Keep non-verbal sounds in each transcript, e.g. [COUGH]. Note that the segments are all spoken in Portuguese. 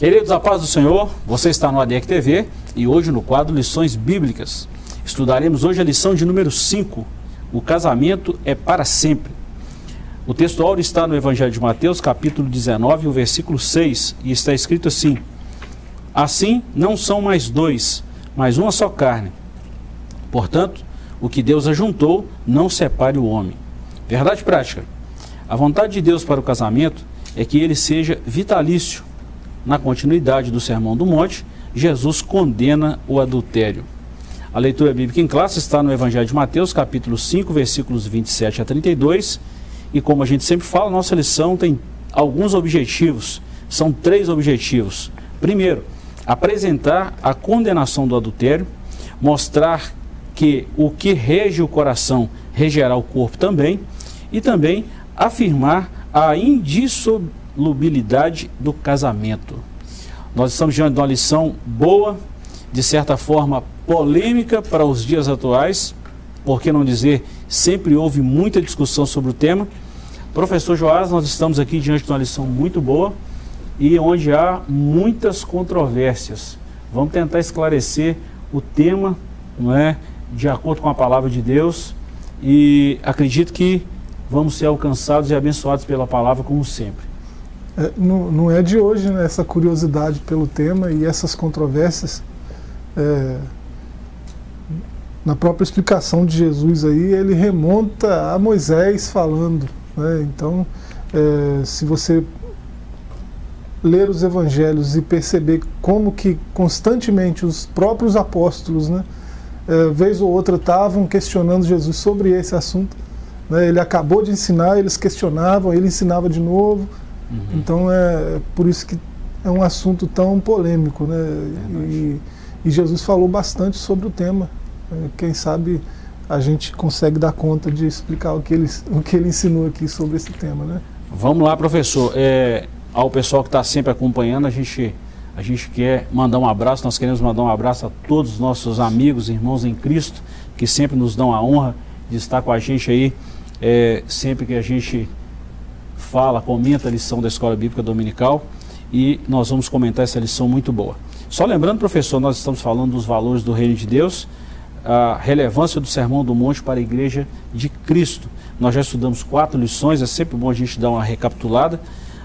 Queridos, a paz do Senhor, você está no ADEC TV e hoje no quadro Lições Bíblicas. Estudaremos hoje a lição de número 5, o casamento é para sempre. O texto áureo está no Evangelho de Mateus, capítulo 19, o versículo 6, e está escrito assim: Assim não são mais dois, mas uma só carne. Portanto, o que Deus ajuntou, não separe o homem. Verdade prática. A vontade de Deus para o casamento é que ele seja vitalício, na continuidade do Sermão do Monte, Jesus condena o adultério. A leitura bíblica em classe está no Evangelho de Mateus, capítulo 5, versículos 27 a 32. E como a gente sempre fala, nossa lição tem alguns objetivos. São três objetivos. Primeiro, apresentar a condenação do adultério, mostrar que o que rege o coração regerá o corpo também, e também afirmar a indissolubilidade solubilidade do casamento. Nós estamos diante de uma lição boa, de certa forma polêmica para os dias atuais, por que não dizer, sempre houve muita discussão sobre o tema. Professor Joás, nós estamos aqui diante de uma lição muito boa e onde há muitas controvérsias. Vamos tentar esclarecer o tema, não é, de acordo com a palavra de Deus e acredito que vamos ser alcançados e abençoados pela palavra como sempre. É, não, não, é de hoje né, essa curiosidade pelo tema e essas controvérsias. É, na própria explicação de Jesus aí, ele remonta a Moisés falando. Né? Então, é, se você ler os evangelhos e perceber como que constantemente os próprios apóstolos, né, é, vez ou outra, estavam questionando Jesus sobre esse assunto. Né? Ele acabou de ensinar, eles questionavam, ele ensinava de novo. Uhum. Então é por isso que é um assunto tão polêmico, né? E, e, Jesus falou bastante sobre o tema. É, quem sabe a gente consegue dar conta de explicar o que ele, [LAUGHS] o que ele ensinou aqui sobre esse tema, né? Vamos lá, professor. É, ao pessoal que está sempre acompanhando, a gente, a gente quer mandar um abraço. Nós queremos mandar um abraço a todos os nossos amigos, irmãos em Cristo, que sempre nos dão a honra de estar com a gente aí, é, sempre que a gente fala, comenta a lição da Escola Bíblica Dominical e nós vamos comentar essa lição muito boa. Só lembrando, professor, nós estamos falando dos valores do Reino de Deus, a relevância do Sermão do Monte para a Igreja de Cristo. Nós já estudamos quatro lições, é sempre bom a gente dar uma recapitulada.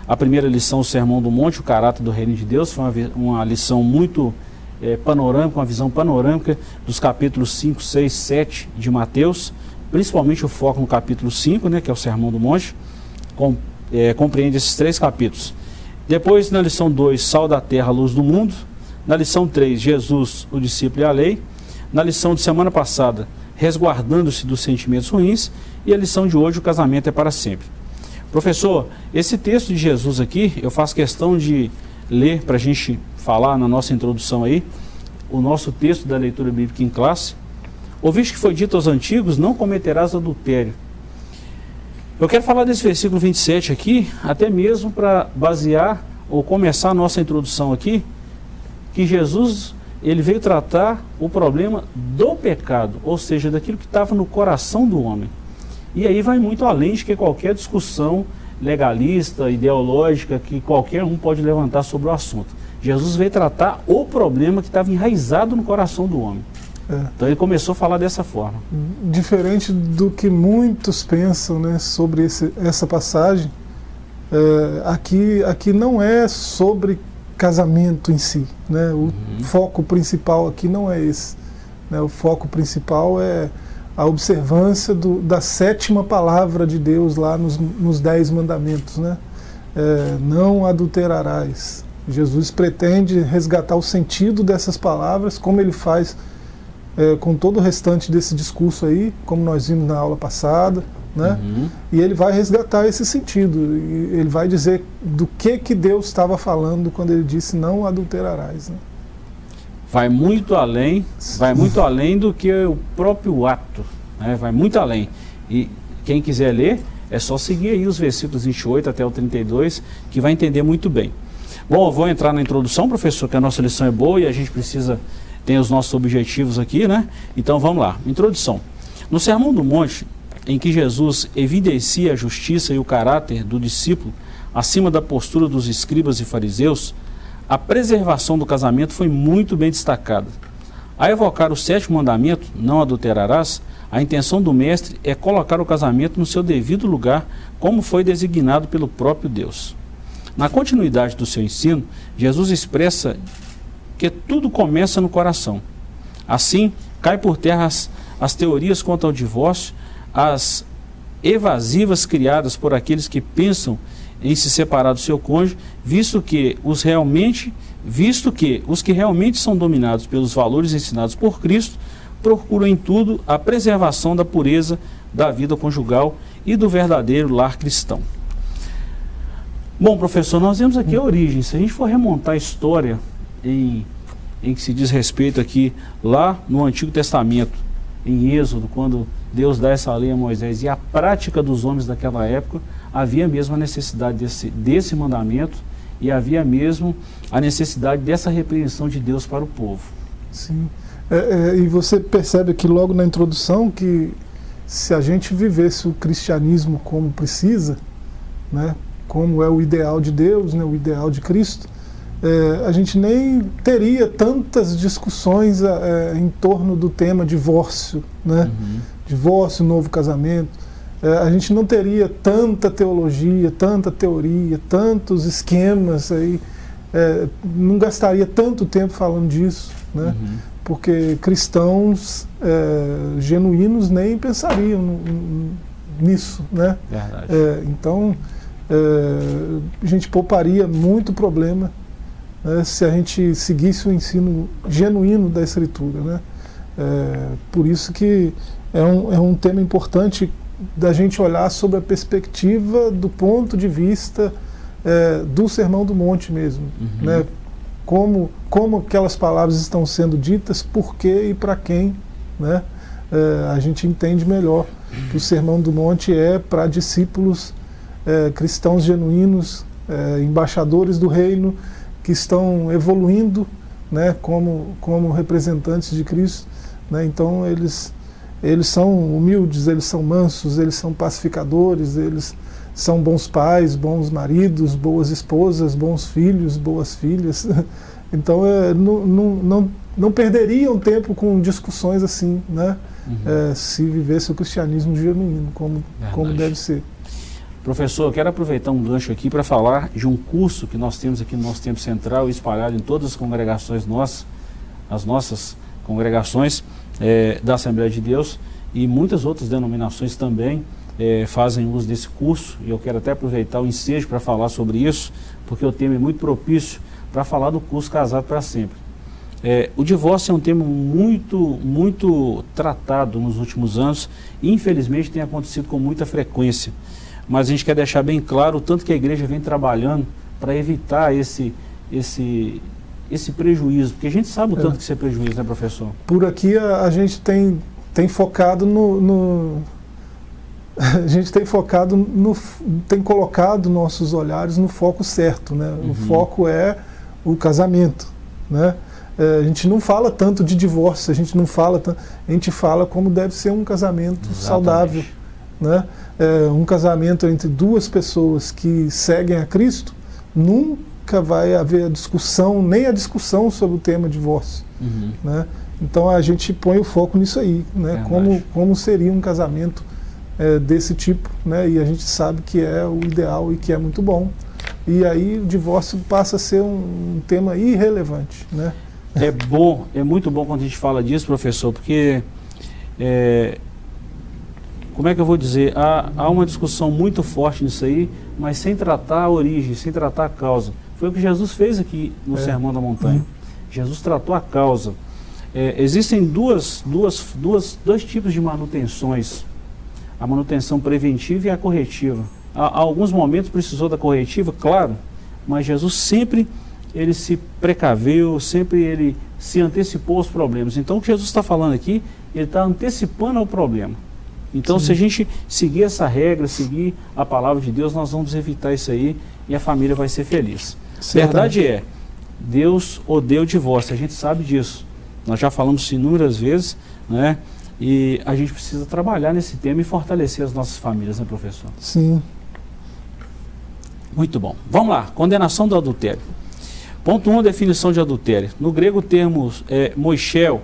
A primeira lição, o Sermão do Monte, o caráter do Reino de Deus, foi uma, uma lição muito é, panorâmica, uma visão panorâmica dos capítulos 5, 6, 7 de Mateus, principalmente o foco no capítulo 5, né, que é o Sermão do Monte, com é, compreende esses três capítulos. Depois, na lição 2, Sal da Terra, Luz do Mundo. Na lição 3, Jesus, o discípulo e a lei. Na lição de semana passada, Resguardando-se dos sentimentos ruins. E a lição de hoje, O casamento é para sempre. Professor, esse texto de Jesus aqui, eu faço questão de ler para a gente falar na nossa introdução aí, o nosso texto da leitura bíblica em classe. Ouviste que foi dito aos antigos: Não cometerás adultério. Eu quero falar desse versículo 27 aqui, até mesmo para basear ou começar a nossa introdução aqui, que Jesus ele veio tratar o problema do pecado, ou seja, daquilo que estava no coração do homem. E aí vai muito além de que qualquer discussão legalista, ideológica, que qualquer um pode levantar sobre o assunto. Jesus veio tratar o problema que estava enraizado no coração do homem. É. Então ele começou a falar dessa forma. Diferente do que muitos pensam né, sobre esse, essa passagem, é, aqui, aqui não é sobre casamento em si. Né? O uhum. foco principal aqui não é esse. Né? O foco principal é a observância do, da sétima palavra de Deus lá nos, nos dez mandamentos. Né? É, não adulterarás. Jesus pretende resgatar o sentido dessas palavras, como ele faz é, com todo o restante desse discurso aí, como nós vimos na aula passada, né? Uhum. E ele vai resgatar esse sentido. Ele vai dizer do que que Deus estava falando quando ele disse não adulterarás. Né? Vai muito além, vai muito além do que o próprio ato, né? Vai muito além. E quem quiser ler, é só seguir aí os versículos 28 até o 32, que vai entender muito bem. Bom, eu vou entrar na introdução, professor, que a nossa lição é boa e a gente precisa tem os nossos objetivos aqui, né? Então vamos lá. Introdução. No Sermão do Monte, em que Jesus evidencia a justiça e o caráter do discípulo acima da postura dos escribas e fariseus, a preservação do casamento foi muito bem destacada. A evocar o sétimo mandamento, não adulterarás, a intenção do mestre é colocar o casamento no seu devido lugar, como foi designado pelo próprio Deus. Na continuidade do seu ensino, Jesus expressa que tudo começa no coração. Assim, cai por terra as, as teorias quanto ao divórcio, as evasivas criadas por aqueles que pensam em se separar do seu cônjuge, visto que os realmente, visto que os que realmente são dominados pelos valores ensinados por Cristo procuram em tudo a preservação da pureza da vida conjugal e do verdadeiro lar cristão. Bom, professor, nós vemos aqui a origem. Se a gente for remontar a história em, em que se diz respeito aqui lá no Antigo Testamento, em Êxodo, quando Deus dá essa lei a Moisés e a prática dos homens daquela época, havia mesmo a necessidade desse, desse mandamento e havia mesmo a necessidade dessa repreensão de Deus para o povo. Sim. É, é, e você percebe aqui logo na introdução que se a gente vivesse o cristianismo como precisa, né, como é o ideal de Deus, né, o ideal de Cristo, é, a gente nem teria tantas discussões é, é em torno do tema divórcio, né? Uhum. Divórcio, novo casamento. É, a gente não teria tanta teologia, tanta teoria, tantos esquemas aí, é, não gastaria tanto tempo falando disso, né? Uhum porque cristãos é, genuínos nem pensariam nisso, né? É, então a gente pouparia muito problema né, se a gente seguisse o ensino genuíno da escritura, né? É, por isso que é um, é um tema importante da gente olhar sobre a perspectiva do ponto de vista é, do Sermão do Monte mesmo, uhum. né? como, como aquelas palavras estão sendo ditas, por quê e para quem. Né? É, a gente entende melhor que o Sermão do Monte é para discípulos é, cristãos genuínos, é, embaixadores do reino, que estão evoluindo né, como, como representantes de Cristo. Né? Então, eles, eles são humildes, eles são mansos, eles são pacificadores, eles são bons pais, bons maridos, boas esposas, bons filhos, boas filhas. [LAUGHS] Então é, não, não, não, não perderiam tempo com discussões assim, né? Uhum. É, se vivesse o cristianismo genuíno, como, como deve ser. Professor, eu quero aproveitar um gancho aqui para falar de um curso que nós temos aqui no nosso tempo central, espalhado em todas as congregações nossas, as nossas congregações é, da Assembleia de Deus e muitas outras denominações também é, fazem uso desse curso, e eu quero até aproveitar o ensejo para falar sobre isso, porque o tema é muito propício para falar do curso Casado para Sempre. É, o divórcio é um tema muito, muito tratado nos últimos anos e infelizmente tem acontecido com muita frequência. Mas a gente quer deixar bem claro o tanto que a igreja vem trabalhando para evitar esse, esse, esse prejuízo, porque a gente sabe o tanto é. que isso é prejuízo, né, professor? Por aqui a, a gente tem, tem focado no, no [LAUGHS] a gente tem focado no, tem colocado nossos olhares no foco certo, né? Uhum. O foco é o casamento, né? É, a gente não fala tanto de divórcio, a gente não fala, a gente fala como deve ser um casamento Exatamente. saudável, né? É, um casamento entre duas pessoas que seguem a Cristo nunca vai haver a discussão nem a discussão sobre o tema divórcio, uhum. né? Então a gente põe o foco nisso aí, né? como como seria um casamento é, desse tipo, né? E a gente sabe que é o ideal e que é muito bom. E aí o divórcio passa a ser um, um tema irrelevante, né? É bom, é muito bom quando a gente fala disso, professor, porque é, como é que eu vou dizer? Há, há uma discussão muito forte nisso aí, mas sem tratar a origem, sem tratar a causa. Foi o que Jesus fez aqui no é. Sermão da Montanha. Uhum. Jesus tratou a causa. É, existem duas, duas, duas, dois tipos de manutenções a manutenção preventiva e a corretiva. Há, alguns momentos precisou da corretiva, claro, mas Jesus sempre ele se precaveu, sempre ele se antecipou aos problemas. Então o que Jesus está falando aqui, ele está antecipando ao problema. Então Sim. se a gente seguir essa regra, seguir a palavra de Deus, nós vamos evitar isso aí e a família vai ser feliz. Verdade é, Deus odeia o divórcio, a gente sabe disso. Nós já falamos inúmeras vezes, né? E a gente precisa trabalhar nesse tema e fortalecer as nossas famílias, né, professor? Sim. Muito bom. Vamos lá, condenação do adultério. Ponto 1, um, definição de adultério. No grego, termos é, moixel,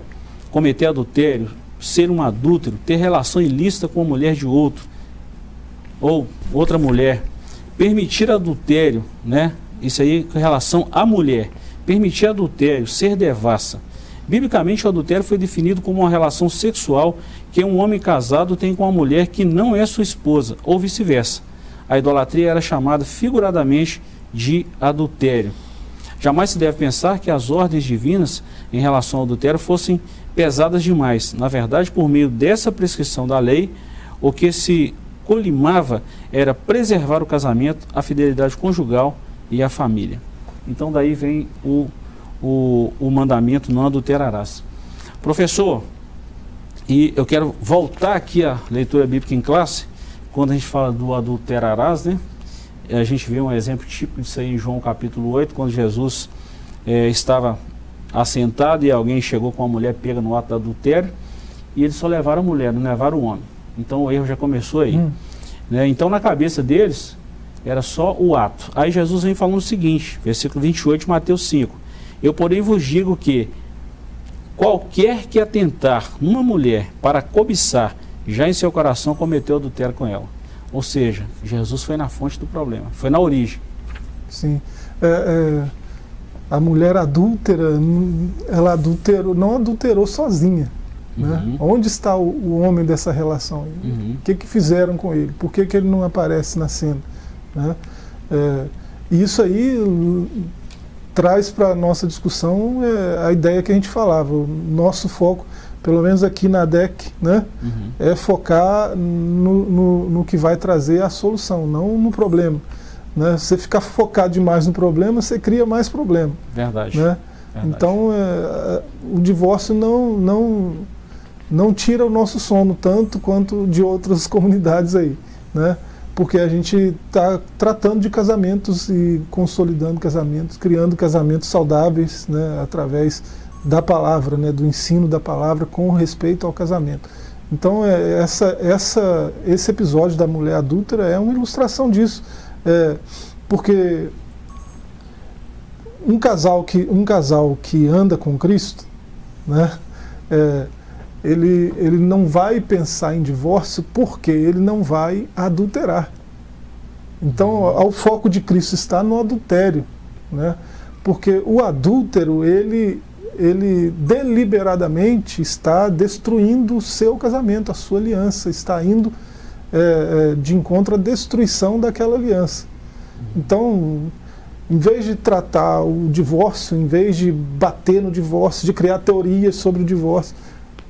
cometer adultério, ser um adúltero, ter relação ilícita com a mulher de outro, ou outra mulher. Permitir adultério, né? Isso aí com relação à mulher. Permitir adultério, ser devassa. Biblicamente, o adultério foi definido como uma relação sexual que um homem casado tem com uma mulher que não é sua esposa, ou vice-versa. A idolatria era chamada figuradamente de adultério. Jamais se deve pensar que as ordens divinas em relação ao adultério fossem pesadas demais. Na verdade, por meio dessa prescrição da lei, o que se colimava era preservar o casamento, a fidelidade conjugal e a família. Então daí vem o, o, o mandamento não adulterarás. Professor, e eu quero voltar aqui à leitura bíblica em classe, quando a gente fala do adulterarás, né? A gente vê um exemplo típico disso aí em João capítulo 8, quando Jesus é, estava assentado e alguém chegou com uma mulher pega no ato do adultério, e eles só levaram a mulher, não levaram o homem. Então o erro já começou aí. Hum. Né? Então na cabeça deles era só o ato. Aí Jesus vem falando o seguinte, versículo 28 de Mateus 5. Eu porém vos digo que qualquer que atentar numa mulher para cobiçar, já em seu coração cometeu adultério com ela. Ou seja, Jesus foi na fonte do problema, foi na origem. Sim. É, é, a mulher adúltera, ela adulterou, não adulterou sozinha. Né? Uhum. Onde está o, o, homem dessa relação? Uhum. O que, que fizeram com ele? Por que, que ele não aparece na cena? Né? É, isso aí traz para a nossa discussão é, a ideia que a gente falava. O nosso foco, pelo menos aqui na DEC, né, uhum. é focar no, no, no, que vai trazer a solução, não no problema. Né? Você ficar focado demais no problema, você cria mais problema. Verdade. Né? Verdade. Então, é, o divórcio não, não, não tira o nosso sono tanto quanto de outras [LAUGHS] comunidades aí. Né? porque a gente está tratando de casamentos e consolidando casamentos, criando casamentos saudáveis né, através da palavra, né, do ensino da palavra com respeito ao casamento. Então, é, essa, essa, esse episódio da mulher adúltera é uma ilustração disso, é, porque um casal que, um casal que anda com Cristo, né, é, ele, ele não vai pensar em divórcio porque ele não vai adulterar. Então, o foco de Cristo está no adultério, né? Porque o adúltero, ele, ele deliberadamente está destruindo o seu casamento, a sua aliança, está indo é, é, de encontro à destruição daquela aliança. Então, em vez de tratar o divórcio, em vez de bater no divórcio, de criar teorias sobre o divórcio,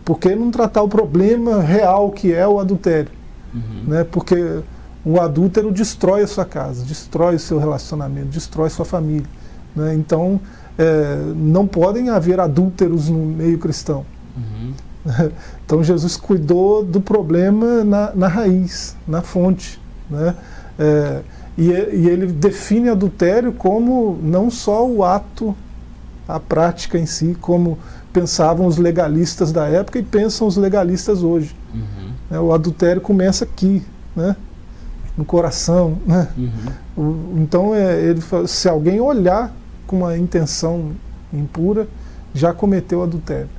por que não tratar o problema real que é o adultério? Uhum. Né? Porque o adúltero destrói a sua casa, destrói o seu relacionamento, destrói sua família. Né? Então, é, não podem haver adúlteros no meio cristão. Uhum. [LAUGHS] Então, Jesus cuidou do problema na, na raiz, na fonte. Né? É, e, e ele define adultério como não só o ato, a prática em si, como pensavam os legalistas da época e pensam os legalistas hoje. Uhum. É, o adultério começa aqui, né? no coração. Né? Uhum. O, então, é, ele, se alguém olhar com uma intenção impura, já cometeu adultério.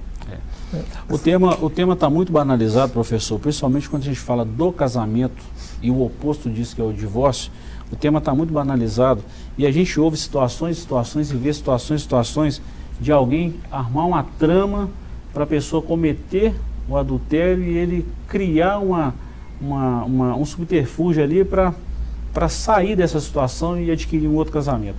O tema o tema está muito banalizado, professor, principalmente quando a gente fala do casamento e o oposto disso que é o divórcio. O tema está muito banalizado e a gente ouve situações, situações e vê situações, situações de alguém armar uma trama para a pessoa cometer o adultério e ele criar uma, uma, uma um subterfúgio ali para sair dessa situação e adquirir um outro casamento.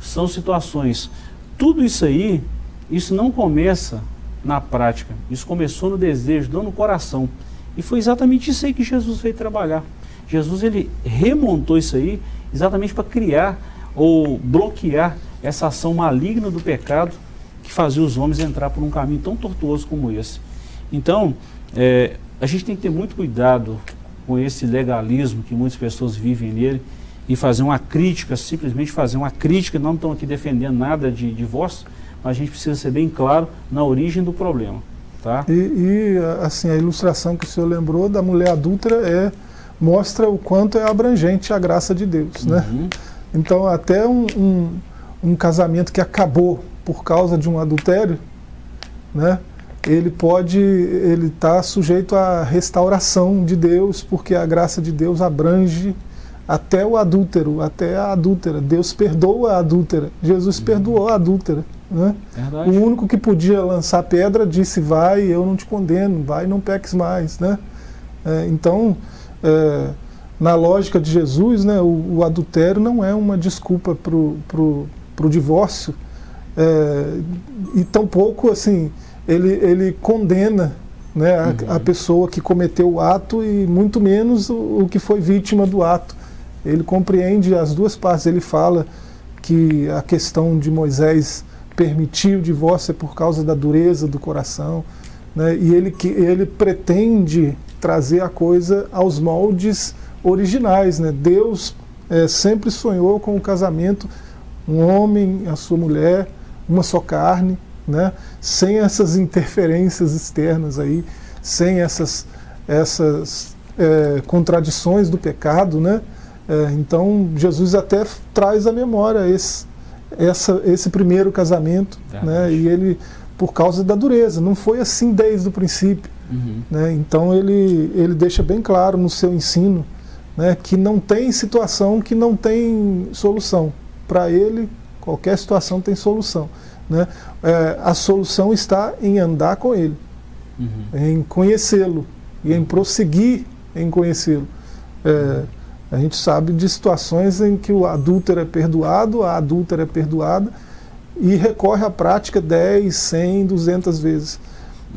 São situações. Tudo isso aí, isso não começa na prática. Isso começou no desejo, não no coração. E foi exatamente isso aí que Jesus veio trabalhar. Jesus ele remontou isso aí exatamente para criar ou bloquear essa ação maligna do pecado que fazia os homens entrar por um caminho tão tortuoso como esse. Então, é, a gente tem que ter muito cuidado com esse legalismo que muitas pessoas vivem nele e fazer uma crítica, simplesmente fazer uma crítica, não estão aqui defendendo nada de divórcio, a gente precisa ser bem claro na origem do problema. Tá? E, e assim, a ilustração que o senhor lembrou da mulher adúltera é, mostra o quanto é abrangente a graça de Deus. Né? Uhum. Então, até um, um um casamento que acabou por causa de um adultério, né? ele pode, ele está sujeito à restauração de Deus, porque a graça de Deus abrange até o adúltero, até a adúltera. Deus perdoa a adúltera. Jesus uhum. perdoou a adúltera. Né? O único que podia lançar pedra disse: Vai, eu não te condeno, vai, não peques mais. Né? É, então, é, na lógica de Jesus, né, o, o, adultério não é uma desculpa para o divórcio, é, e tampouco assim ele, ele condena né, a, uhum. a, pessoa que cometeu o ato e muito menos o, o, que foi vítima do ato. Ele compreende as duas partes. Ele fala que a questão de Moisés permitir o divórcio é por causa da dureza do coração, né, e ele, que, ele pretende trazer a coisa aos moldes originais. Né? Deus é, sempre sonhou com o casamento, um homem, a sua mulher, uma só carne, né? sem essas interferências externas aí, sem essas, essas é, contradições do pecado, né? É, então Jesus até traz à memória esse, essa, esse primeiro casamento, né? E ele por causa da dureza, não foi assim desde o princípio, uhum. né? Então ele ele deixa bem claro no seu ensino, né? Que não tem situação que não tem solução. Para ele qualquer situação tem solução. Né? É, a solução está em andar com Ele, uhum. em conhecê-lo e em prosseguir em conhecê-lo. É, a gente sabe de situações em que o adúltero é perdoado, a adúltera é perdoada e recorre à prática 10, 100, 200 vezes.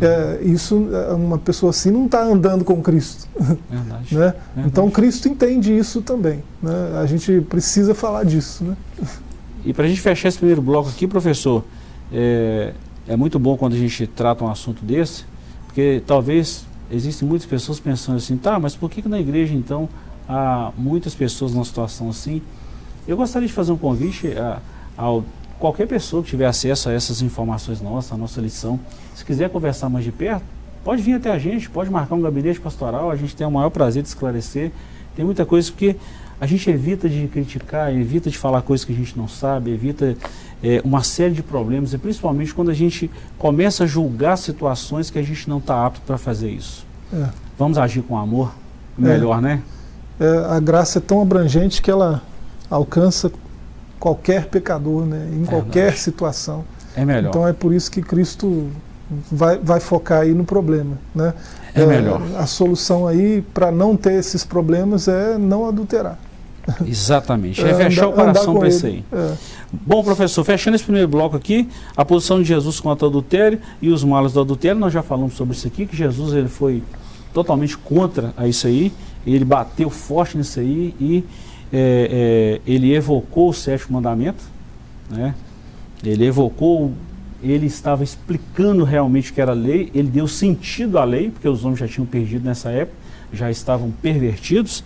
É, isso, uma pessoa assim não está andando com Cristo. Verdade. [LAUGHS] né? Verdade. Então Cristo entende isso também. Né? A gente precisa falar disso. Né? E para a gente fechar esse primeiro bloco aqui, professor, é, é muito bom quando a gente trata um assunto desse, porque talvez existem muitas pessoas pensando assim, tá, mas por que, que na igreja então há muitas pessoas numa situação assim? Eu gostaria de fazer um convite a, a qualquer pessoa que tiver acesso a essas informações nossas, a nossa lição, se quiser conversar mais de perto, pode vir até a gente, pode marcar um gabinete pastoral, a gente tem o maior prazer de esclarecer. Tem muita coisa porque a gente evita de criticar, evita de falar coisas que a gente não sabe, evita é, uma série de problemas, e principalmente quando a gente começa a julgar situações que a gente não está apto para fazer isso. É. Vamos agir com amor, melhor, é. né? É, a graça é tão abrangente que ela alcança qualquer pecador, né? em qualquer situação. É melhor. Então é por isso que Cristo vai, vai focar aí no problema. Né? É, é melhor. A solução aí para não ter esses problemas é não adulterar. Exatamente. É, [LAUGHS] é fechar o coração para isso aí. É. Bom, professor, fechando esse primeiro bloco aqui, a posição de Jesus contra o adultério e os males do adultério, nós já falamos sobre isso aqui, que Jesus ele foi totalmente contra a isso aí, ele bateu forte nisso aí e é, é, ele evocou o sétimo mandamento, né? ele evocou, ele estava explicando realmente o que era a lei, ele deu sentido à lei, porque os homens já tinham perdido nessa época, já estavam pervertidos,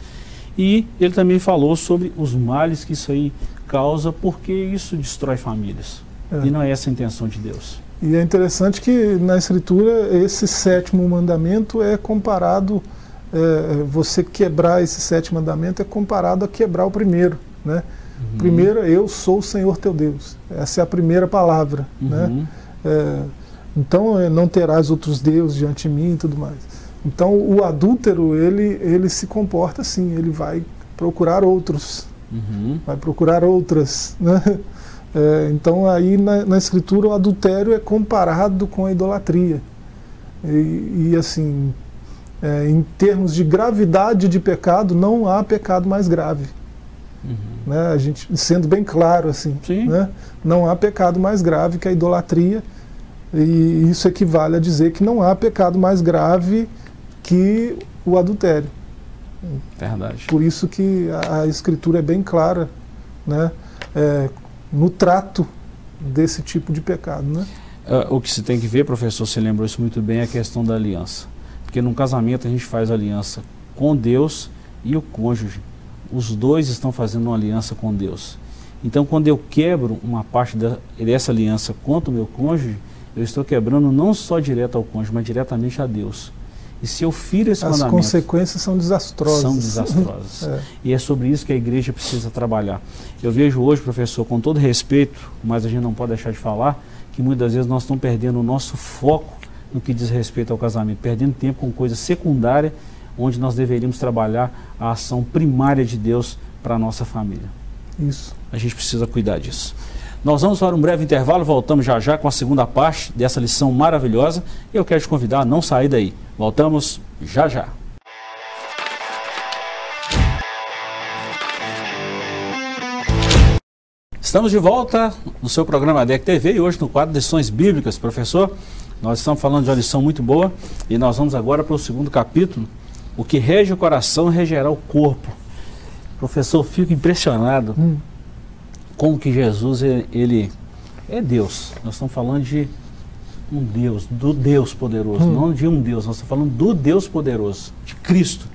e ele também falou sobre os males que isso aí causa, porque isso destrói famílias. É. E não é essa a intenção de Deus. E é interessante que na Escritura esse sétimo mandamento é comparado, é, você quebrar esse sétimo mandamento é comparado a quebrar o primeiro. Né? Uhum. Primeiro, eu sou o Senhor teu Deus. Essa é a primeira palavra. Uhum. Né? É, então, é, não terás outros deuses diante de mim e tudo mais. Então o adúltero ele, ele se comporta assim, ele vai procurar outros, uhum. vai procurar outras. Né? É, então aí na, na, escritura o adultério é comparado com a idolatria. E, e assim, é, em termos de gravidade de pecado, não há pecado mais grave. Uhum. Né? A gente, sendo bem claro assim, né? não há pecado mais grave que a idolatria. E isso equivale a dizer que não há pecado mais grave que o adultério. Verdade. Por isso que a, a escritura é bem clara, né, é, no trato desse tipo de pecado, né? Uh, o que se tem que ver, professor, você lembrou isso muito bem, é a questão da aliança. Porque num casamento a gente faz aliança com Deus e o cônjuge. Os dois estão fazendo uma aliança com Deus. Então, quando eu quebro uma parte da, dessa aliança contra o meu cônjuge, eu estou quebrando não só direto ao cônjuge, mas diretamente a Deus. E se eu firo esse As mandamento, consequências são desastrosas. são [LAUGHS] desastrosas. É. E é sobre isso que a igreja precisa trabalhar. Eu vejo hoje, professor, com todo respeito, mas a gente não pode deixar de falar, que muitas vezes nós estamos perdendo o nosso foco no que diz respeito ao casamento, perdendo tempo com coisa secundária, onde nós deveríamos trabalhar a ação primária de Deus para a nossa família. Isso. A gente precisa cuidar disso. Nós vamos para um breve intervalo, voltamos já já com a segunda parte dessa lição maravilhosa e eu quero te convidar a não sair daí. Voltamos já já. Estamos de volta no seu programa DEC TV e hoje no quadro Lições Bíblicas. Professor, nós estamos falando de uma lição muito boa e nós vamos agora para o segundo capítulo. O que rege o coração regerá o corpo. Professor, fico impressionado Hum. como que Jesus ele, ele é Deus. Nós estamos falando de um Deus, do Deus poderoso, Hum. não de um Deus. Nós estamos falando do Deus poderoso, de Cristo.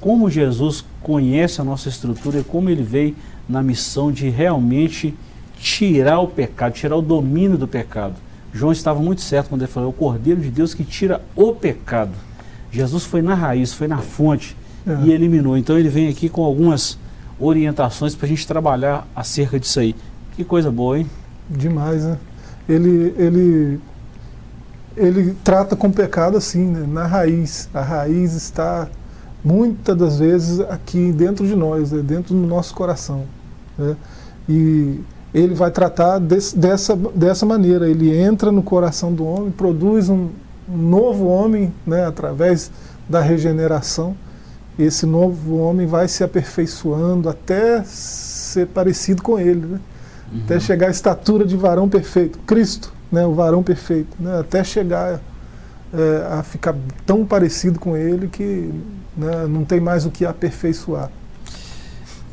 Como Jesus conhece a nossa estrutura e como ele veio na missão de realmente tirar o pecado, tirar o domínio do pecado. João estava muito certo quando ele falou: é o Cordeiro de Deus que tira o pecado. Jesus foi na raiz, foi na fonte É. e eliminou. Então ele vem aqui com algumas orientações para a gente trabalhar acerca disso aí. Que coisa boa, hein? Demais, né? Ele, ele, ele trata com o pecado assim, né? na raiz. A raiz está muitas das vezes aqui dentro de nós, né? dentro do nosso coração. né? E ele vai tratar desse- dessa, dessa maneira. Ele entra no coração do homem, produz um, novo homem né? através da regeneração. Esse novo homem vai se aperfeiçoando até ser parecido com ele. Né? até chegar à estatura de varão perfeito, Cristo, né, o varão perfeito, né, até chegar é, a ficar tão parecido com ele que né, não tem mais o que aperfeiçoar.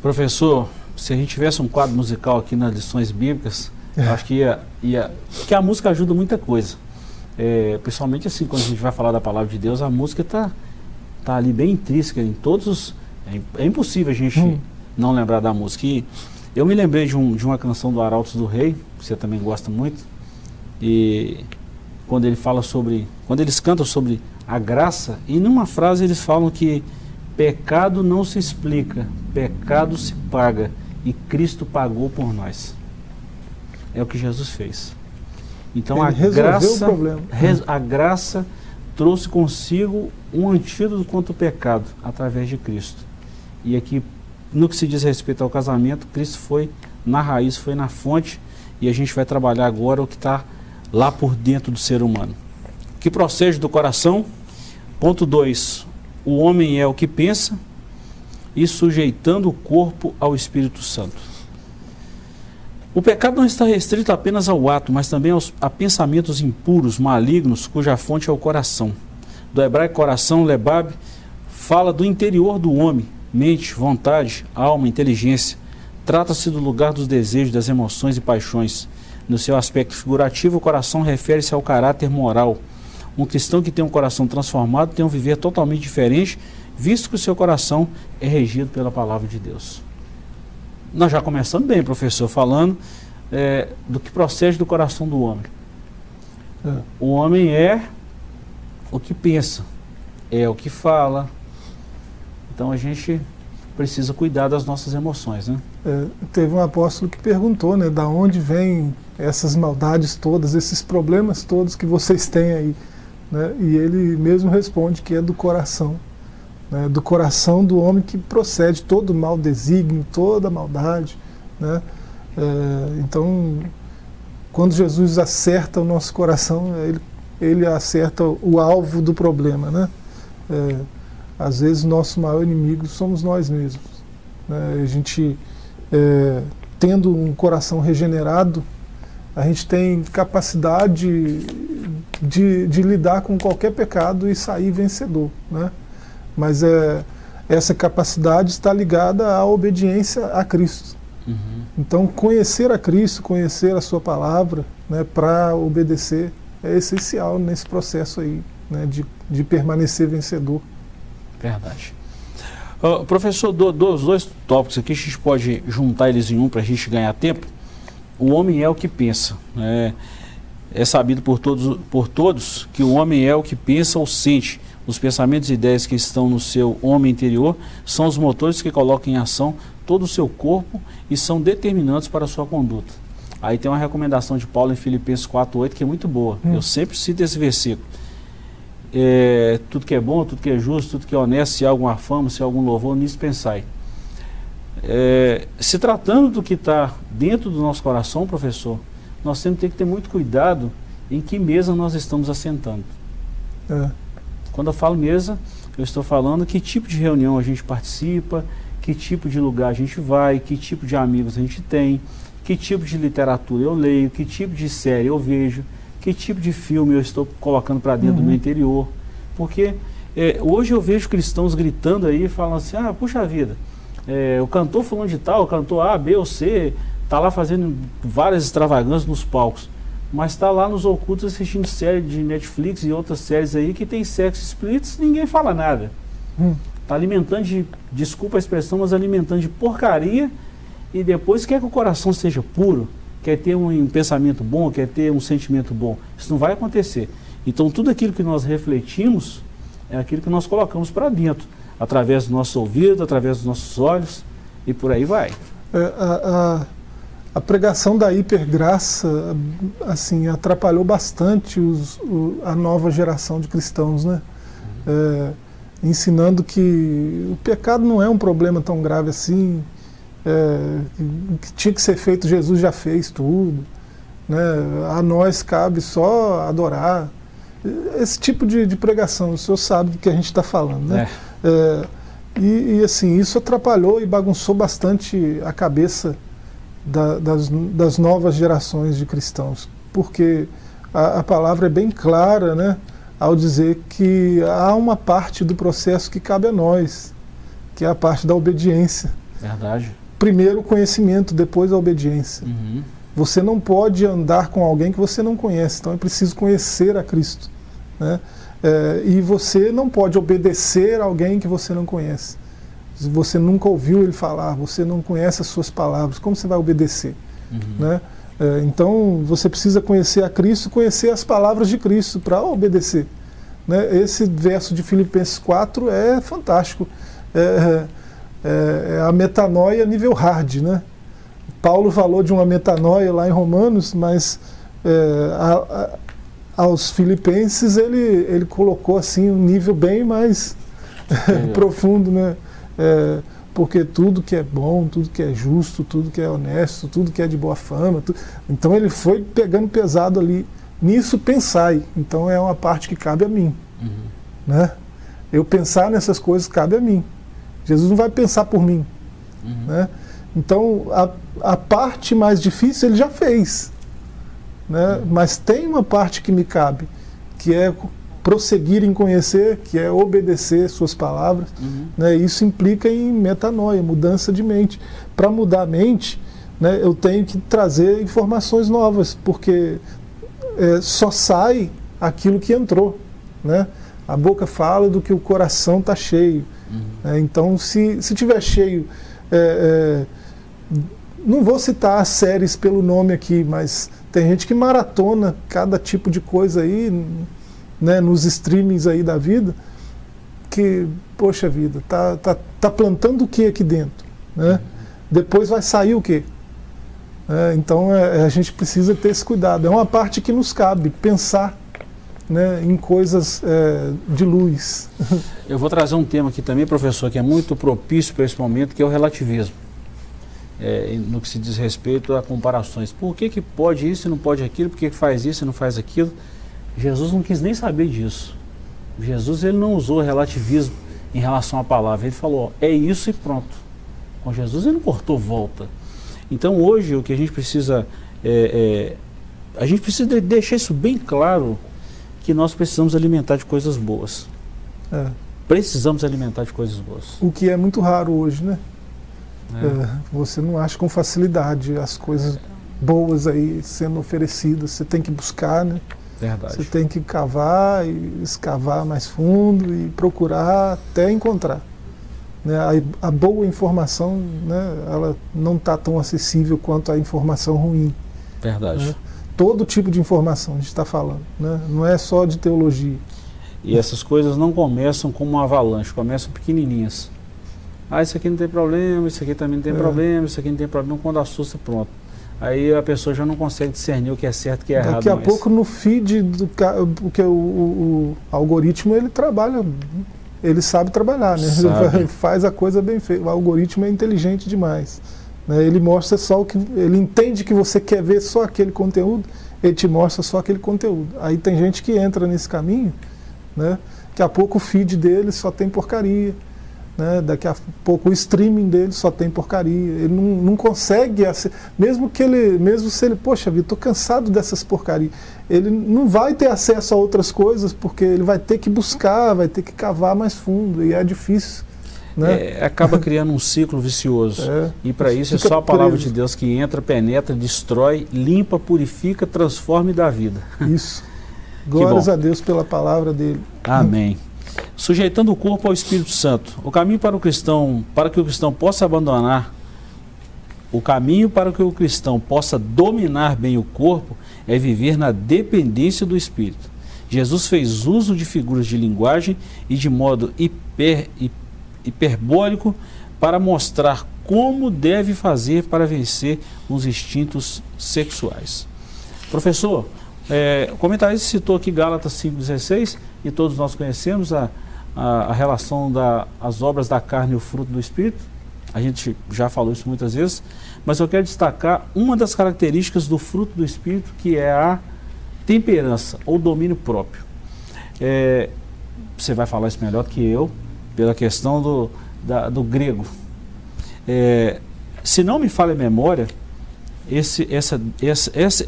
Professor, se a gente tivesse um quadro musical aqui nas lições bíblicas, eu acho que ia, ia. Porque a música ajuda muita coisa. É, principalmente assim, quando a gente vai falar da palavra de Deus, a música está tá ali bem intrínseca em todos os. É, é impossível a gente Hum. não lembrar da música. E eu me lembrei de, um, de uma canção do Arautos do Rei, que você também gosta muito, e quando ele fala sobre. Quando eles cantam sobre a graça, e numa frase eles falam que pecado não se explica, pecado se paga, e Cristo pagou por nós. É o que Jesus fez. Então a Ele resolveu graça, res- a graça trouxe consigo um antídoto contra o pecado através de Cristo. E aqui, no que se diz respeito ao casamento, Cristo foi na raiz, foi na fonte, e a gente vai trabalhar agora o que está lá por dentro do ser humano. Que procede do coração? Ponto 2. O homem é o que pensa e sujeitando o corpo ao Espírito Santo. O pecado não está restrito apenas ao ato, mas também aos, a pensamentos impuros, malignos, cuja fonte é o coração. Do hebraico coração, lebab, fala do interior do homem, mente, vontade, alma, inteligência. Trata-se do lugar dos desejos, das emoções e paixões. No seu aspecto figurativo, o coração refere-se ao caráter moral. Um cristão que tem um coração transformado tem um viver totalmente diferente, visto que o seu coração é regido pela palavra de Deus. Nós já começamos bem, professor, falando é, do que procede do coração do homem. É. O homem é o que pensa, é o que fala. Então a gente precisa cuidar das nossas emoções, né? É, teve um apóstolo que perguntou, né, da onde vêm essas maldades todas, esses problemas todos que vocês têm aí, né? E ele mesmo responde que é do coração, né, do coração do homem que procede todo mal desígnio, toda maldade, né? É, então, quando Jesus acerta o nosso coração, ele, ele acerta o alvo do problema, né? É, às vezes, nosso maior inimigo somos nós mesmos. Né? A gente, é, tendo um coração regenerado, a gente tem capacidade de, de lidar com qualquer pecado e sair vencedor. Né? Mas é, essa capacidade está ligada à obediência a Cristo. Uhum. Então, conhecer a Cristo, conhecer a Sua palavra, né, para obedecer, é essencial nesse processo aí, né, de, de permanecer vencedor. Verdade. Uh, professor, do, dos dois tópicos aqui, a gente pode juntar eles em um para a gente ganhar tempo. O homem é o que pensa. É, é sabido por todos, por todos que o homem é o que pensa ou sente. Os pensamentos e ideias que estão no seu homem interior são os motores que colocam em ação todo o seu corpo e são determinantes para a sua conduta. Aí tem uma recomendação de Paulo em Filipenses 4,8 que é muito boa. Hum. Eu sempre cito esse versículo. É, tudo que é bom, tudo que é justo, tudo que é honesto, se há alguma fama, se há algum louvor, nisso pensai. É, se tratando do que está dentro do nosso coração, professor, nós temos que ter muito cuidado em que mesa nós estamos assentando. É. Quando eu falo mesa, eu estou falando que tipo de reunião a gente participa, que tipo de lugar a gente vai, que tipo de amigos a gente tem, que tipo de literatura eu leio, que tipo de série eu vejo, que tipo de filme eu estou colocando para dentro uhum. do meu interior. Porque é, hoje eu vejo cristãos gritando aí, falando assim, ah, puxa vida, é, o cantor falando de tal, o cantor A, B ou C, está lá fazendo várias extravagâncias nos palcos, mas está lá nos ocultos assistindo série de Netflix e outras séries aí que tem sexo explícito ninguém fala nada. Está hum. alimentando de, desculpa a expressão, mas alimentando de porcaria e depois quer que o coração seja puro, quer ter um, um pensamento bom, quer ter um sentimento bom. Isso não vai acontecer. Então tudo aquilo que nós refletimos é aquilo que nós colocamos para dentro através do nosso ouvido, através dos nossos olhos e por aí vai. É, a, a, a, pregação da hipergraça assim atrapalhou bastante os, o, a nova geração de cristãos, né? É, ensinando que o pecado não é um problema tão grave assim, é, que tinha que ser feito, Jesus já fez tudo, né? a nós cabe só adorar. Esse tipo de, de pregação, o senhor sabe do que a gente está falando, né? É. É, e, e, assim, isso atrapalhou e bagunçou bastante a cabeça da, das, das, novas gerações de cristãos, porque a, a, palavra é bem clara, né, ao dizer que há uma parte do processo que cabe a nós, que é a parte da obediência. Verdade. Primeiro o conhecimento, depois a obediência. Uhum. Você não pode andar com alguém que você não conhece, então é preciso conhecer a Cristo. Né? É, e você não pode obedecer a alguém que você não conhece. Você nunca ouviu ele falar, você não conhece as suas palavras, como você vai obedecer? Uhum. Né? É, então você precisa conhecer a Cristo, conhecer as palavras de Cristo para obedecer. Né? Esse verso de Filipenses 4 é fantástico. É, é, é a metanoia nível hard. Né? Paulo falou de uma metanoia lá em Romanos, mas é, a, a, aos filipenses ele, ele colocou assim um nível bem mais [LAUGHS] profundo, né? É, porque tudo que é bom, tudo que é justo, tudo que é honesto, tudo que é de boa fama, tu... então ele foi pegando pesado ali. Nisso pensai, então é uma parte que cabe a mim, uhum. né? Eu pensar nessas coisas cabe a mim. Jesus não vai pensar por mim, uhum. né? Então a, a parte mais difícil ele já fez. Né? Mas tem uma parte que me cabe, que é prosseguir em conhecer, que é obedecer suas palavras. Uhum. Né? Isso implica em metanoia, mudança de mente. Para mudar a mente, né, eu tenho que trazer informações novas, porque é, só sai aquilo que entrou. Né? A boca fala do que o coração está cheio. Uhum. É, então, se, se tiver cheio, é, é, não vou citar as séries pelo nome aqui, mas tem gente que maratona cada tipo de coisa aí, né, nos streamings aí da vida, que, poxa vida, tá, tá, tá plantando o que aqui dentro? Né? Depois vai sair o quê? É, então é, a gente precisa ter esse cuidado. É uma parte que nos cabe, pensar né, em coisas é, de luz. [LAUGHS] Eu vou trazer um tema aqui também, professor, que é muito propício para esse momento, que é o relativismo é, no que se diz respeito a comparações. Por que, que pode isso e não pode aquilo? Por que, que faz isso e não faz aquilo? Jesus não quis nem saber disso. Jesus ele não usou relativismo em relação à palavra. Ele falou, é isso e pronto. Com Jesus ele não cortou volta. Então hoje o que a gente precisa é, é, a gente precisa de deixar isso bem claro que nós precisamos alimentar de coisas boas. É. Precisamos alimentar de coisas boas. O que é muito raro hoje, né? É. É, você não acha com facilidade as coisas boas aí sendo oferecidas. Você tem que buscar, né? Verdade. Você tem que cavar e escavar mais fundo e procurar até encontrar. Né? A, a boa informação, né, ela não está tão acessível quanto a informação ruim. Verdade. Né? Todo tipo de informação a gente está falando, né? não é só de teologia. E essas coisas não começam como uma avalanche, começam pequenininhas. Ah, isso aqui não tem problema, isso aqui também não tem é. problema, isso aqui não tem problema. Quando assusta, pronto. Aí a pessoa já não consegue discernir o que é certo e o que é errado. Daqui a mais. pouco no feed do porque o, o, o, algoritmo ele trabalha, ele sabe trabalhar, né? Sabe. Ele faz a coisa bem feita. O algoritmo é inteligente demais. Né? Ele mostra só o que. Ele entende que você quer ver só aquele conteúdo, ele te mostra só aquele conteúdo. Aí tem gente que entra nesse caminho, né? Daqui a pouco o feed dele só tem porcaria né? Daqui a pouco o streaming dele só tem porcaria. Ele não, não consegue, mesmo que ele, mesmo se ele, poxa vida, estou cansado dessas porcarias, ele não vai ter acesso a outras coisas porque ele vai ter que buscar, vai ter que cavar mais fundo e é difícil. Né? É, acaba criando um ciclo vicioso. É, e para isso é só a palavra preso. de Deus que entra, penetra, destrói, limpa, purifica, transforma e dá vida. Isso. [LAUGHS] Glórias a Deus pela palavra dele. Amém sujeitando o corpo ao Espírito Santo. O caminho para o cristão, para que o cristão possa abandonar, o caminho para que o cristão possa dominar bem o corpo é viver na dependência do Espírito. Jesus fez uso de figuras de linguagem e de modo hiper, hiperbólico para mostrar como deve fazer para vencer os instintos sexuais. Professor, é, o comentarista citou aqui Gálatas 5,16 e todos nós conhecemos a, a, a relação das obras da carne e o fruto do Espírito. A gente já falou isso muitas vezes, mas eu quero destacar uma das características do fruto do Espírito, que é a temperança ou domínio próprio. É, você vai falar isso melhor que eu, pela questão do, da, do grego. É, se não me falha a memória, esse, essa, essa, essa,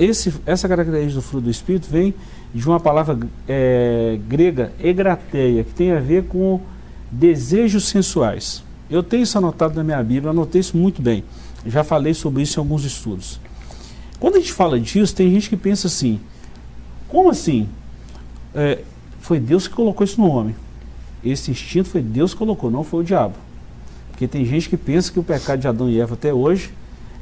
essa característica do fruto do Espírito vem de uma palavra é, grega, egrateia, que tem a ver com desejos sensuais. Eu tenho isso anotado na minha Bíblia, anotei isso muito bem. Já falei sobre isso em alguns estudos. Quando a gente fala disso, tem gente que pensa assim: como assim? É, foi Deus que colocou isso no homem. Esse instinto foi Deus que colocou, não foi o diabo. Porque tem gente que pensa que o pecado de Adão e Eva até hoje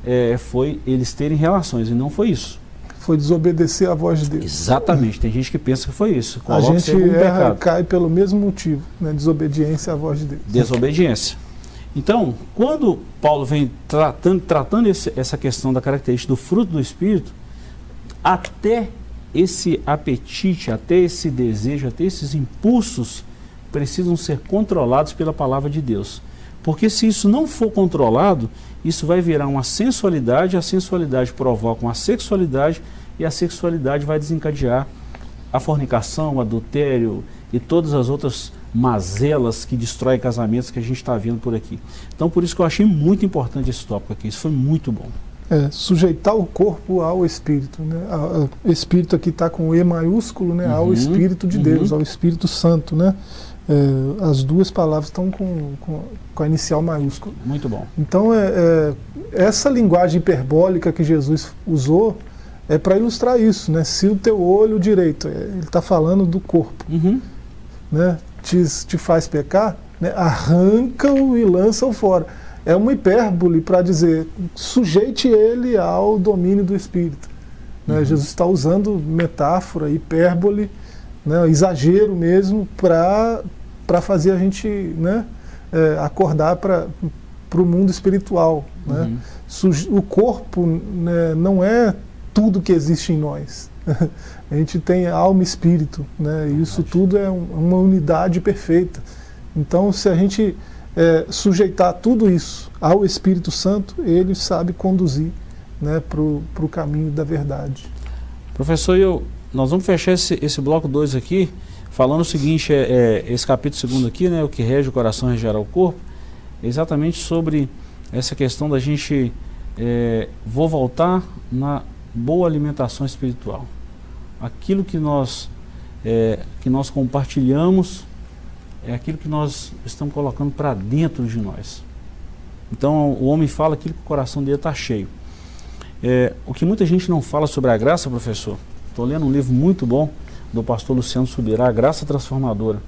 é, foi eles terem relações, e não foi isso. Foi desobedecer à voz de Deus. Exatamente, tem gente que pensa que foi isso. a gente erra, cai pelo mesmo motivo, né? desobediência à voz de Deus. Desobediência. Então, quando Paulo vem tratando, tratando esse, essa questão da característica do fruto do Espírito, até esse apetite, até esse desejo, até esses impulsos precisam ser controlados pela palavra de Deus. Porque se isso não for controlado, isso vai virar uma sensualidade, a sensualidade provoca uma sexualidade e a sexualidade vai desencadear a fornicação, o adultério e todas as outras mazelas que destroem casamentos que a gente está vendo por aqui. Então, por isso que eu achei muito importante esse tópico aqui. Isso foi muito bom. É, sujeitar o corpo ao Espírito. Né? O Espírito aqui está com E maiúsculo, né? Uhum, ao Espírito de uhum. Deus, ao Espírito Santo. Né? É, as duas palavras estão com, com, com, a inicial maiúscula. Muito bom. Então, é, é essa linguagem hiperbólica que Jesus usou é para ilustrar isso, né? Se o teu olho direito, é, ele está falando do corpo, uhum. né? Te, te faz pecar, né? arranca-o e lança-o fora. É uma hipérbole para dizer, sujeite ele ao domínio do Espírito. Né? Uhum. Jesus está usando metáfora, hipérbole, né? exagero mesmo, para para fazer a gente né, é, acordar para o mundo espiritual. Né? Uhum. O corpo né, não é tudo que existe em nós. [LAUGHS] a gente tem alma e espírito, né? e isso tudo é um, uma unidade perfeita. Então, se a gente é, sujeitar tudo isso ao Espírito Santo, ele sabe conduzir né, para o caminho da verdade. Professor, eu, nós vamos fechar esse, esse bloco 2 aqui falando o seguinte, é, é, esse capítulo segundo aqui, né, o que rege o coração regerá o corpo, é exatamente sobre essa questão da gente, é, vou voltar na boa alimentação espiritual. Aquilo que nós, é, que nós compartilhamos é aquilo que nós estamos colocando para dentro de nós. Então o homem fala aquilo que o coração dele está cheio. É, o que muita gente não fala sobre a graça, professor, estou lendo um livro muito bom, do pastor Luciano Subirá, A Graça Transformadora.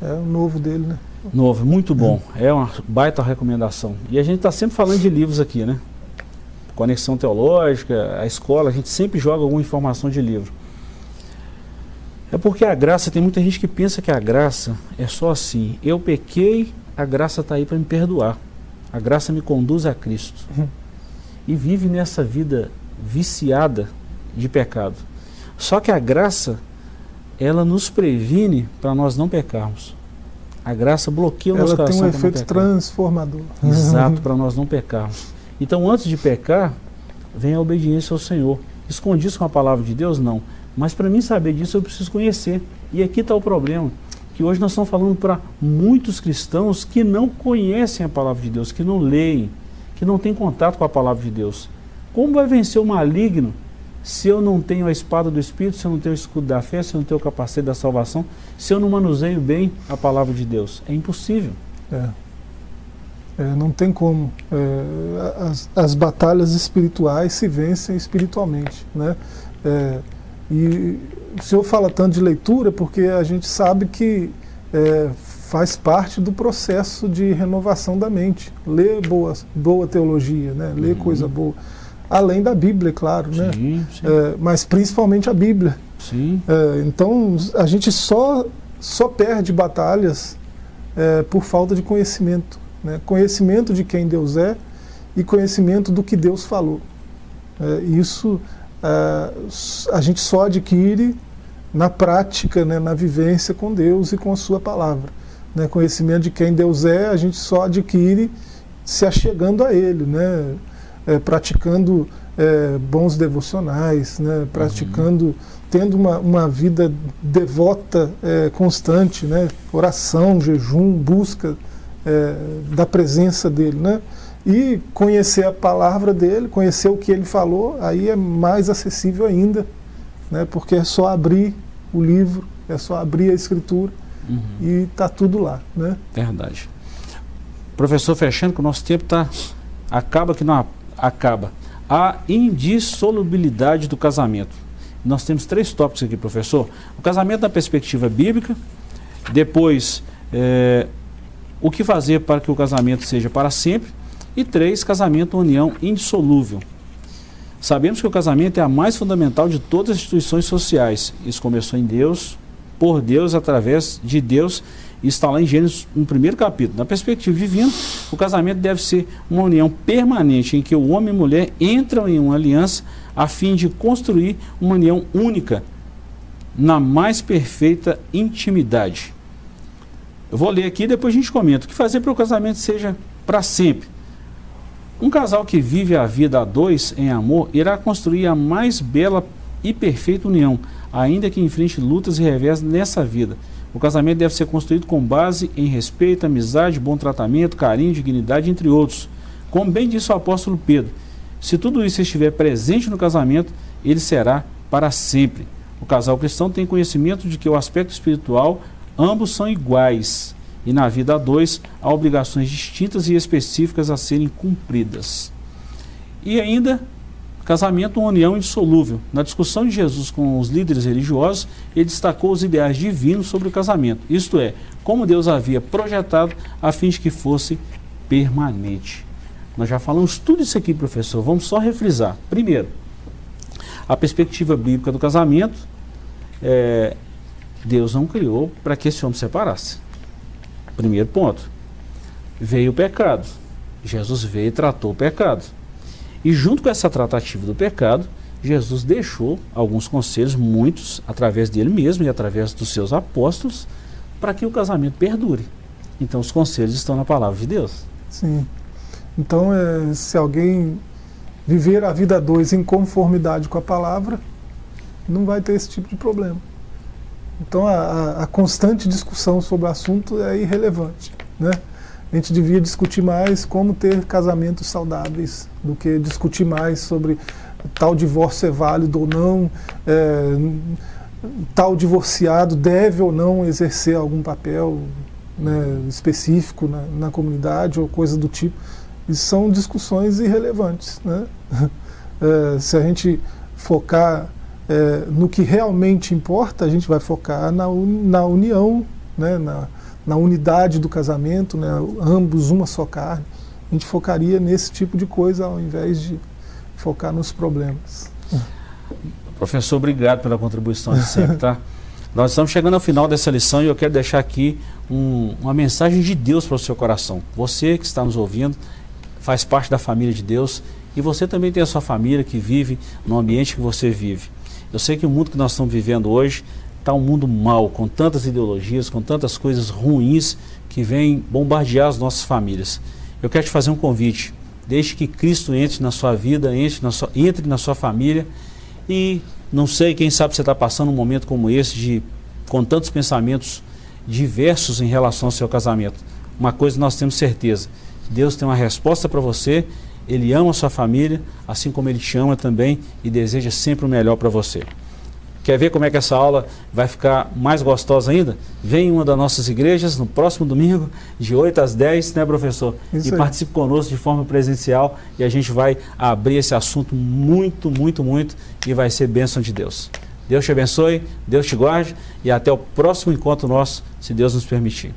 É o novo dele, né? Novo, muito bom. É uma baita recomendação. E a gente está sempre falando de livros aqui, né? Conexão Teológica, a escola, a gente sempre joga alguma informação de livro. É porque a graça, tem muita gente que pensa que a graça é só assim. Eu pequei, a graça está aí para me perdoar. A graça me conduz a Cristo. Uhum. E vive nessa vida viciada de pecado. Só que a graça, ela nos previne para nós não pecarmos. A graça bloqueia o ela nosso coração. Ela tem um efeito transformador. Exato, [LAUGHS] para nós não pecarmos. Então, antes de pecar, vem a obediência ao Senhor. Escondi isso com a palavra de Deus? Não. Mas para mim saber disso, eu preciso conhecer. E aqui está o problema. Que hoje nós estamos falando para muitos cristãos que não conhecem a palavra de Deus, que não leem, que não têm contato com a palavra de Deus. Como vai vencer o maligno se eu não tenho a espada do Espírito, se eu não tenho o escudo da fé, se eu não tenho o capacete da salvação, se eu não manuseio bem a palavra de Deus? É impossível. É. É, não tem como. É, as, as, batalhas espirituais se vencem espiritualmente. Né? É, e o senhor fala tanto de leitura porque a gente sabe que é, faz parte do processo de renovação da mente. Ler boa, boa teologia, né? ler uhum. coisa boa além da Bíblia, claro, né? Sim, sim. É, mas principalmente a Bíblia. Sim. É, então a gente só, só perde batalhas é, por falta de conhecimento. Né? Conhecimento de quem Deus é e conhecimento do que Deus falou. É, isso é, a gente só adquire na prática, né, na vivência com Deus e com a sua palavra. Né? Conhecimento de quem Deus é, a gente só adquire se achegando a Ele, né? É, praticando é, bons devocionais, né, praticando, uhum. tendo uma, uma vida devota é, constante, né, oração, jejum, busca é, da presença dele, né, e conhecer a palavra dele, conhecer o que ele falou, aí é mais acessível ainda, né, porque é só abrir o livro, é só abrir a escritura uhum. e está tudo lá, né? Verdade. Professor, fechando que o nosso tempo está acaba que não acaba? A indissolubilidade do casamento. Nós temos três tópicos aqui, professor. O casamento na perspectiva bíblica, depois, é, o que fazer para que o casamento seja para sempre, e três, casamento, união indissolúvel. Sabemos que o casamento é a mais fundamental de todas as instituições sociais. Isso começou em Deus, por Deus, através de Deus isso está lá em Gênesis, no primeiro capítulo. Na perspectiva divina, o casamento deve ser uma união permanente em que o homem e a mulher entram em uma aliança a fim de construir uma união única na mais perfeita intimidade. Eu vou ler aqui e depois a gente comenta. O que fazer para o casamento seja para sempre? Um casal que vive a vida a dois em amor irá construir a mais bela e perfeita união, ainda que enfrente lutas e revés nessa vida. O casamento deve ser construído com base em respeito, amizade, bom tratamento, carinho, dignidade, entre outros. Como bem disse o apóstolo Pedro, se tudo isso estiver presente no casamento, ele será para sempre. O casal cristão tem conhecimento de que o aspecto espiritual ambos são iguais e na vida a dois há obrigações distintas e específicas a serem cumpridas. E ainda Casamento, uma união indissolúvel. Na discussão de Jesus com os líderes religiosos, ele destacou os ideais divinos sobre o casamento, isto é, como Deus havia projetado a fim de que fosse permanente. Nós já falamos tudo isso aqui, professor. Vamos só refrisar. Primeiro, a perspectiva bíblica do casamento, é, Deus não criou para que esse homem separasse. Primeiro ponto. Veio o pecado. Jesus veio e tratou o pecado. E junto com essa tratativa do pecado, Jesus deixou alguns conselhos, muitos, através dele mesmo e através dos seus apóstolos, para que o casamento perdure. Então, os conselhos estão na palavra de Deus. Sim. Então, é, se alguém viver a vida dois em conformidade com a palavra, não vai ter esse tipo de problema. Então, a, a constante discussão sobre o assunto é irrelevante. Né? A gente devia discutir mais como ter casamentos saudáveis do que discutir mais sobre tal divórcio é válido ou não, é, tal divorciado deve ou não exercer algum papel né, específico na, na, comunidade ou coisa do tipo. Isso são discussões irrelevantes. Né? [LAUGHS] É, se a gente focar é, no que realmente importa, a gente vai focar na, na união, né, na, na unidade do casamento, né, ambos uma só carne, a gente focaria nesse tipo de coisa ao invés de focar nos problemas. Professor, obrigado pela contribuição de sempre, tá? [LAUGHS] Nós estamos chegando ao final dessa lição e eu quero deixar aqui um, uma mensagem de Deus para o seu coração. Você que está nos ouvindo faz parte da família de Deus e você também tem a sua família que vive no ambiente que você vive. Eu sei que o mundo que nós estamos vivendo hoje está um mundo mau, com tantas ideologias, com tantas coisas ruins que vêm bombardear as nossas famílias. Eu quero te fazer um convite. Deixe que Cristo entre na sua vida, entre na sua, entre na sua família e não sei, quem sabe você está passando um momento como esse, de, com tantos pensamentos diversos em relação ao seu casamento. Uma coisa nós temos certeza: Deus tem uma resposta para você, Ele ama a sua família, assim como Ele te ama também e deseja sempre o melhor para você. Quer ver como é que essa aula vai ficar mais gostosa ainda? Vem em uma das nossas igrejas no próximo domingo, de 8 às 10, né, professor? Isso e aí. participe conosco de forma presencial e a gente vai abrir esse assunto muito, muito, muito e vai ser bênção de Deus. Deus te abençoe, Deus te guarde e até o próximo encontro nosso, se Deus nos permitir.